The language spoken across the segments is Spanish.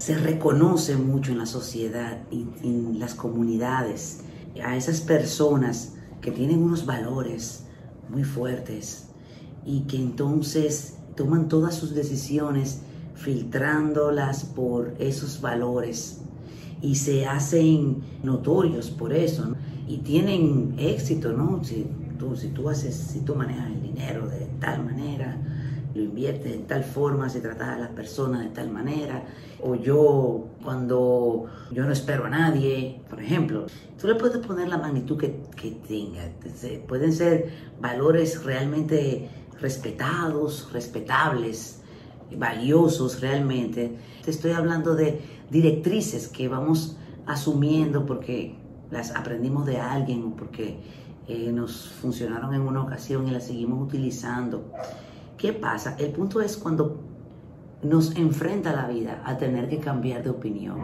se reconoce mucho en la sociedad y en las comunidades a esas personas que tienen unos valores muy fuertes y que entonces toman todas sus decisiones filtrándolas por esos valores y se hacen notorios por eso y tienen éxito, ¿no? Si tú, si tú haces, si tú manejas el dinero de tal manera, lo inviertes de tal forma, si tratas a las personas de tal manera, o yo cuando yo no espero a nadie, por ejemplo, tú le puedes poner la magnitud que, que tenga, pueden ser valores realmente respetados, respetables, valiosos realmente. Te estoy hablando de directrices que vamos asumiendo porque las aprendimos de alguien porque eh, nos funcionaron en una ocasión y las seguimos utilizando. ¿Qué pasa? El punto es cuando nos enfrenta la vida a tener que cambiar de opinión,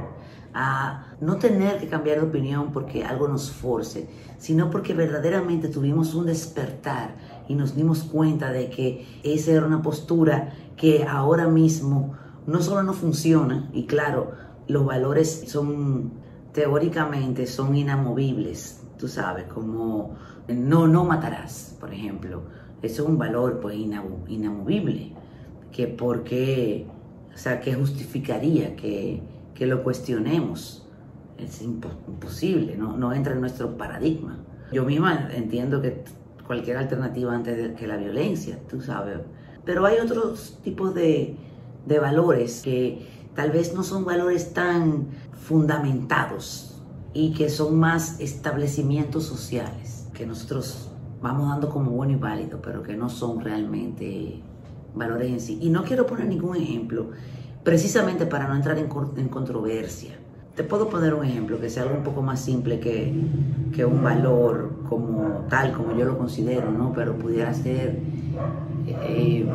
a no tener que cambiar de opinión porque algo nos force, sino porque verdaderamente tuvimos un despertar y nos dimos cuenta de que esa era una postura que ahora mismo no solo no funciona, y claro, los valores son teóricamente son inamovibles, tú sabes, como no, no matarás, por ejemplo. Eso es un valor pues inamovible, que porque, o sea, que justificaría que, que lo cuestionemos. Es imposible, no, no entra en nuestro paradigma. Yo misma entiendo que cualquier alternativa antes de que la violencia, tú sabes. Pero hay otros tipos de, de valores que tal vez no son valores tan fundamentados y que son más establecimientos sociales que nosotros vamos dando como bueno y válido, pero que no son realmente valores en sí. Y no quiero poner ningún ejemplo, precisamente para no entrar en, en controversia. Te puedo poner un ejemplo que sea algo un poco más simple que, que un valor como tal, como yo lo considero, ¿no? Pero pudiera ser, eh,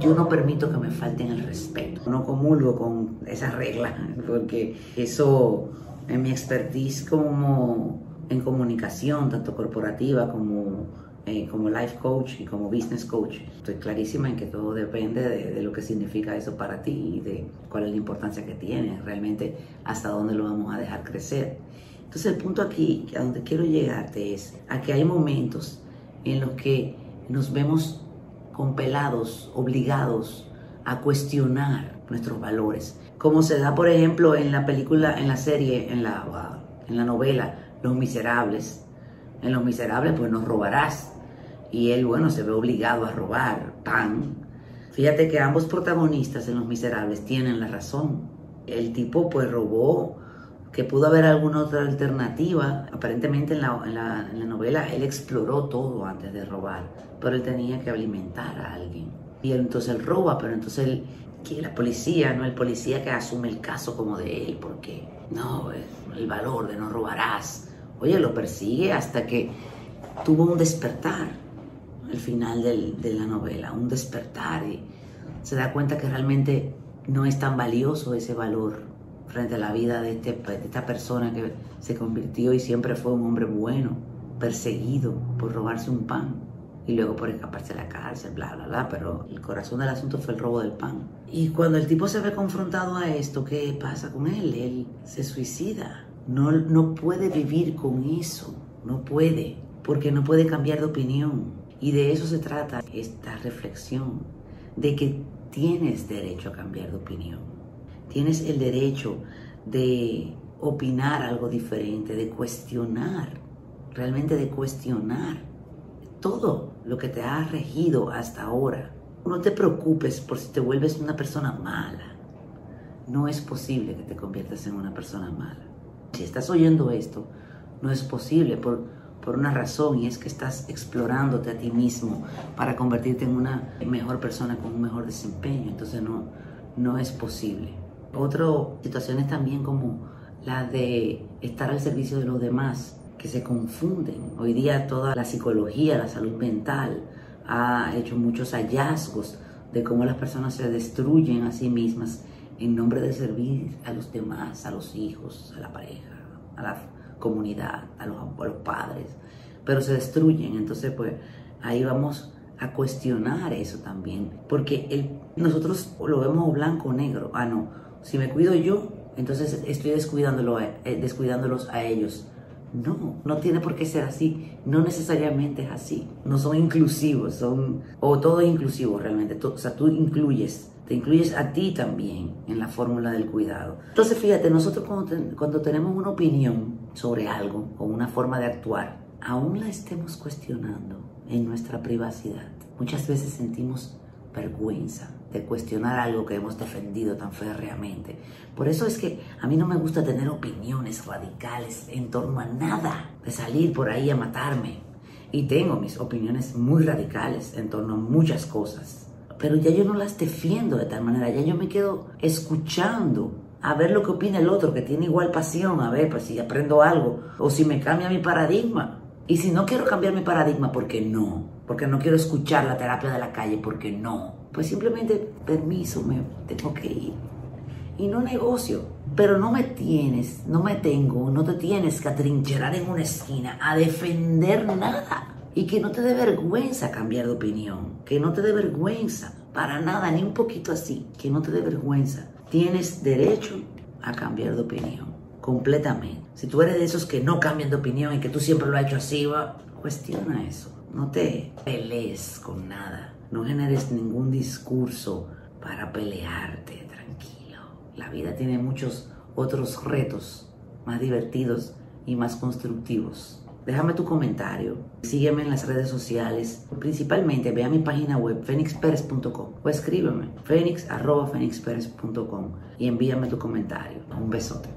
yo no permito que me falten el respeto. No comulgo con esa regla, porque eso en mi expertise como en comunicación, tanto corporativa como, eh, como life coach y como business coach. Estoy clarísima en que todo depende de, lo que significa eso para ti y de cuál es la importancia que tiene, realmente hasta dónde lo vamos a dejar crecer. Entonces el punto aquí, a donde quiero llegarte es a que hay momentos en los que nos vemos compelados, obligados a cuestionar nuestros valores. Como se da, por ejemplo, en la película, en la serie, en la, en la novela Los Miserables. En Los Miserables, pues nos robarás. Y él, bueno, se ve obligado a robar pan. Fíjate que ambos protagonistas en Los Miserables tienen la razón. El tipo, pues, robó que pudo haber alguna otra alternativa. Aparentemente en la, novela él exploró todo antes de robar, pero él tenía que alimentar a alguien. Y entonces él roba, pero entonces él, que la policía, no el policía que asume el caso como de él, porque no, el valor de no robarás. Oye, lo persigue hasta que tuvo un despertar al final de la novela, un despertar y se da cuenta que realmente no es tan valioso ese valor frente a la vida este, de, esta persona que se convirtió y siempre fue un hombre bueno, perseguido por robarse un pan y luego por escaparse de la cárcel, bla, bla, bla, pero el corazón del asunto fue el robo del pan. Y cuando el tipo se ve confrontado a esto, ¿qué pasa con él? Él se suicida. No, no puede vivir con eso, no puede, porque no puede cambiar de opinión. Y de eso se trata esta reflexión, de que tienes derecho a cambiar de opinión Tienes el derecho de opinar algo diferente, de cuestionar, realmente de cuestionar todo lo que te ha regido hasta ahora. No te preocupes por si te vuelves una persona mala. No es posible que te conviertas en una persona mala. Si estás oyendo esto, no es posible por, por una razón y es que estás explorándote a ti mismo para convertirte en una mejor persona con un mejor desempeño. Entonces no, no es posible. Otras situaciones también como la de estar al servicio de los demás, que se confunden. Hoy día toda la psicología, la salud mental ha hecho muchos hallazgos de cómo las personas se destruyen a sí mismas en nombre de servir a los demás, a los hijos, a la pareja, a la comunidad, a los, a padres, pero se destruyen. Entonces, pues ahí vamos a cuestionar eso también, porque el, nosotros lo vemos blanco o negro. Ah, no, si me cuido yo, entonces estoy descuidándolo, eh, descuidándolos a ellos. No, no tiene por qué ser así. No necesariamente es así. No son inclusivos, son o todo es inclusivo realmente. o sea, tú incluyes, te incluyes a ti también en la fórmula del cuidado. Entonces, fíjate, nosotros cuando, cuando tenemos una opinión sobre algo o una forma de actuar, aún la estemos cuestionando en nuestra privacidad, muchas veces sentimos vergüenza de cuestionar algo que hemos defendido tan férreamente. Por eso es que a mí no me gusta tener opiniones radicales en torno a nada, de salir por ahí a matarme. Y tengo mis opiniones muy radicales en torno a muchas cosas. Pero ya yo no las defiendo de tal manera, ya yo me quedo escuchando a ver lo que opina el otro que tiene igual pasión, a ver pues si aprendo algo o si me cambia mi paradigma. Y si no quiero cambiar mi paradigma, ¿por qué no? Porque no quiero escuchar la terapia de la calle, ¿por qué no? Pues simplemente, permiso, me tengo que ir. Y no negocio, pero no me tienes, no me tengo, no te tienes que atrincherar en una esquina a defender nada. Y que no te dé vergüenza cambiar de opinión, que no te dé vergüenza, para nada, ni un poquito así, que no te dé vergüenza. Tienes derecho a cambiar de opinión completamente. Si tú eres de esos que no cambian de opinión y que tú siempre lo has hecho así, va, cuestiona eso. No te pelees con nada. No generes ningún discurso para pelearte. Tranquilo. La vida tiene muchos otros retos más divertidos y más constructivos. Déjame tu comentario, sígueme en las redes sociales, principalmente ve a mi página web fenixperes.com o escríbeme fenix.fenixperes.com y envíame tu comentario. Un besote.